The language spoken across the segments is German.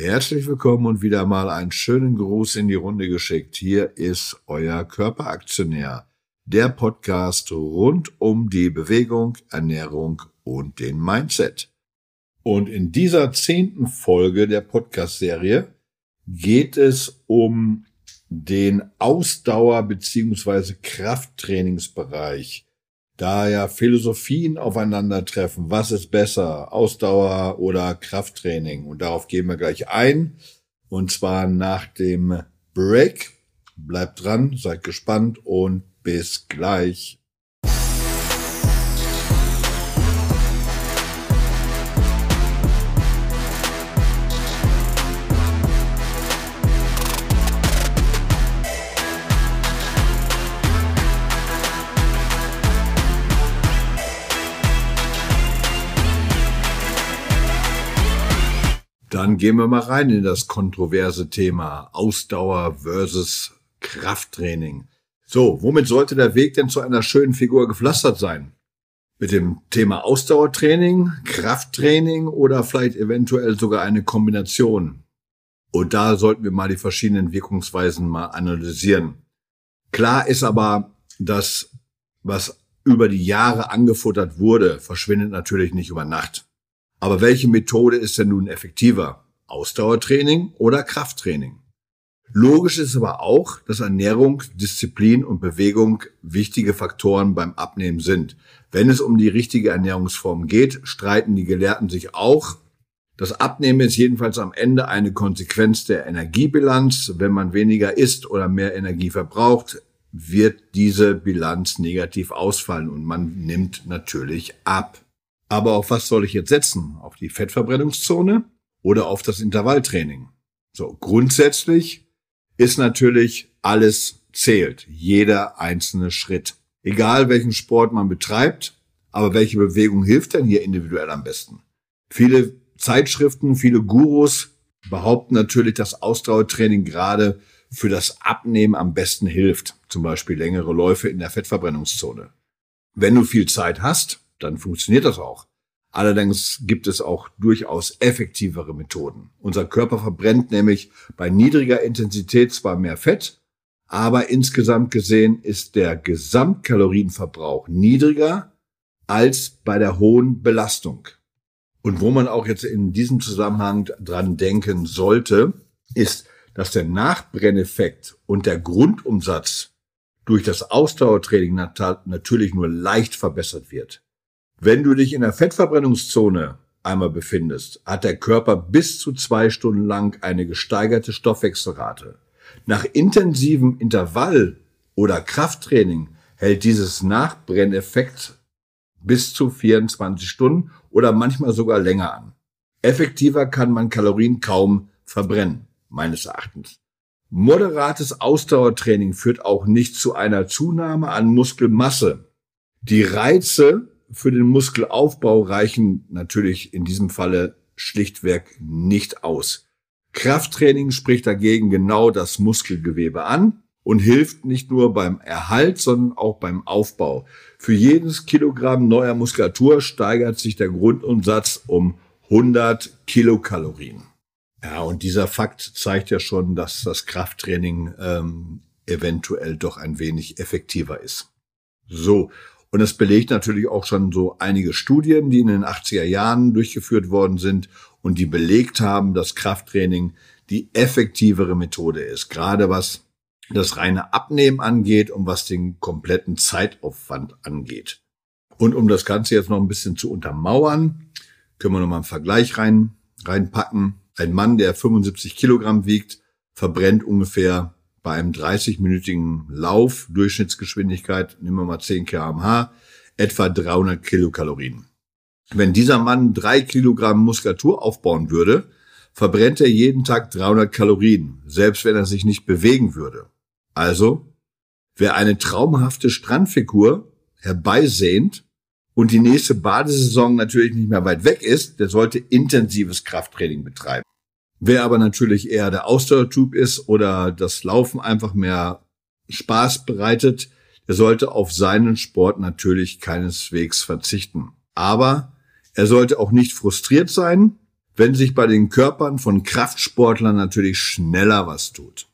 Herzlich willkommen und wieder mal einen schönen Gruß in die Runde geschickt. Hier ist euer Körperaktionär, der Podcast rund um die Bewegung, Ernährung und den Mindset. Und in dieser zehnten Folge der Podcast-Serie geht es um den Ausdauer- bzw. Krafttrainingsbereich da ja Philosophien aufeinandertreffen, was ist besser, Ausdauer oder Krafttraining. Und darauf gehen wir gleich ein. Und zwar nach dem Break. Bleibt dran, seid gespannt und bis gleich. Dann gehen wir mal rein in das kontroverse Thema Ausdauer versus Krafttraining. So, womit sollte der Weg denn zu einer schönen Figur gepflastert sein? Mit dem Thema Ausdauertraining, Krafttraining oder vielleicht eventuell sogar eine Kombination? Und da sollten wir mal die verschiedenen Wirkungsweisen mal analysieren. Klar ist aber, dass was über die Jahre angefuttert wurde, verschwindet natürlich nicht über Nacht. Aber welche Methode ist denn nun effektiver? Ausdauertraining oder Krafttraining? Logisch ist aber auch, dass Ernährung, Disziplin und Bewegung wichtige Faktoren beim Abnehmen sind. Wenn es um die richtige Ernährungsform geht, streiten die Gelehrten sich auch. Das Abnehmen ist jedenfalls am Ende eine Konsequenz der Energiebilanz. Wenn man weniger isst oder mehr Energie verbraucht, wird diese Bilanz negativ ausfallen und man nimmt natürlich ab. Aber auf was soll ich jetzt setzen? Auf die Fettverbrennungszone oder auf das Intervalltraining? So, grundsätzlich ist natürlich alles zählt. Jeder einzelne Schritt. Egal welchen Sport man betreibt, aber welche Bewegung hilft denn hier individuell am besten? Viele Zeitschriften, viele Gurus behaupten natürlich, dass Ausdauertraining gerade für das Abnehmen am besten hilft. Zum Beispiel längere Läufe in der Fettverbrennungszone. Wenn du viel Zeit hast, dann funktioniert das auch. Allerdings gibt es auch durchaus effektivere Methoden. Unser Körper verbrennt nämlich bei niedriger Intensität zwar mehr Fett, aber insgesamt gesehen ist der Gesamtkalorienverbrauch niedriger als bei der hohen Belastung. Und wo man auch jetzt in diesem Zusammenhang dran denken sollte, ist, dass der Nachbrenneffekt und der Grundumsatz durch das Ausdauertraining natürlich nur leicht verbessert wird. Wenn du dich in der Fettverbrennungszone einmal befindest, hat der Körper bis zu zwei Stunden lang eine gesteigerte Stoffwechselrate. Nach intensivem Intervall oder Krafttraining hält dieses Nachbrenneffekt bis zu 24 Stunden oder manchmal sogar länger an. Effektiver kann man Kalorien kaum verbrennen, meines Erachtens. Moderates Ausdauertraining führt auch nicht zu einer Zunahme an Muskelmasse. Die Reize für den Muskelaufbau reichen natürlich in diesem Falle schlichtweg nicht aus. Krafttraining spricht dagegen genau das Muskelgewebe an und hilft nicht nur beim Erhalt, sondern auch beim Aufbau. Für jedes Kilogramm neuer Muskulatur steigert sich der Grundumsatz um 100 Kilokalorien. Ja, und dieser Fakt zeigt ja schon, dass das Krafttraining ähm, eventuell doch ein wenig effektiver ist. So, und das belegt natürlich auch schon so einige Studien, die in den 80er Jahren durchgeführt worden sind und die belegt haben, dass Krafttraining die effektivere Methode ist, gerade was das reine Abnehmen angeht und was den kompletten Zeitaufwand angeht. Und um das Ganze jetzt noch ein bisschen zu untermauern, können wir noch mal einen Vergleich rein, reinpacken. Ein Mann, der 75 Kilogramm wiegt, verbrennt ungefähr bei einem 30-minütigen Lauf, Durchschnittsgeschwindigkeit, nehmen wir mal 10 kmh, etwa 300 Kilokalorien. Wenn dieser Mann drei Kilogramm Muskulatur aufbauen würde, verbrennt er jeden Tag 300 Kalorien, selbst wenn er sich nicht bewegen würde. Also, wer eine traumhafte Strandfigur herbeisehnt und die nächste Badesaison natürlich nicht mehr weit weg ist, der sollte intensives Krafttraining betreiben. Wer aber natürlich eher der Ausdauertyp ist oder das Laufen einfach mehr Spaß bereitet, der sollte auf seinen Sport natürlich keineswegs verzichten. Aber er sollte auch nicht frustriert sein, wenn sich bei den Körpern von Kraftsportlern natürlich schneller was tut.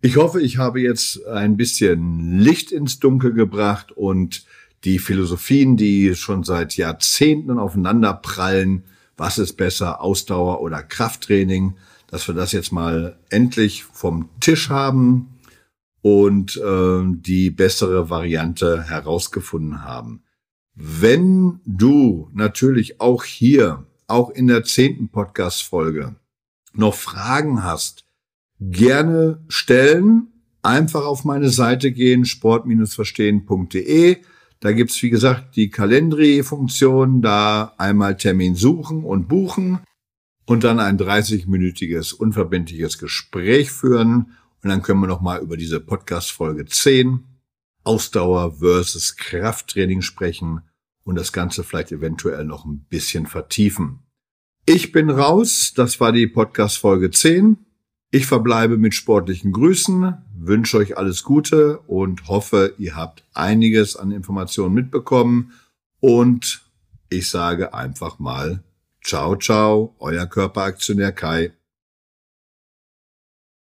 Ich hoffe, ich habe jetzt ein bisschen Licht ins Dunkel gebracht und die Philosophien, die schon seit Jahrzehnten aufeinander prallen, was ist besser, Ausdauer oder Krafttraining, dass wir das jetzt mal endlich vom Tisch haben und äh, die bessere Variante herausgefunden haben. Wenn du natürlich auch hier, auch in der zehnten Podcast-Folge, noch Fragen hast, gerne stellen. Einfach auf meine Seite gehen, sport-verstehen.de. Da gibt's wie gesagt, die Kalendri-Funktion, da einmal Termin suchen und buchen und dann ein 30-minütiges unverbindliches Gespräch führen. Und dann können wir noch mal über diese Podcast-Folge 10 Ausdauer versus Krafttraining sprechen und das Ganze vielleicht eventuell noch ein bisschen vertiefen. Ich bin raus. Das war die Podcast-Folge 10. Ich verbleibe mit sportlichen Grüßen, wünsche euch alles Gute und hoffe, ihr habt einiges an Informationen mitbekommen. Und ich sage einfach mal, ciao, ciao, euer Körperaktionär Kai.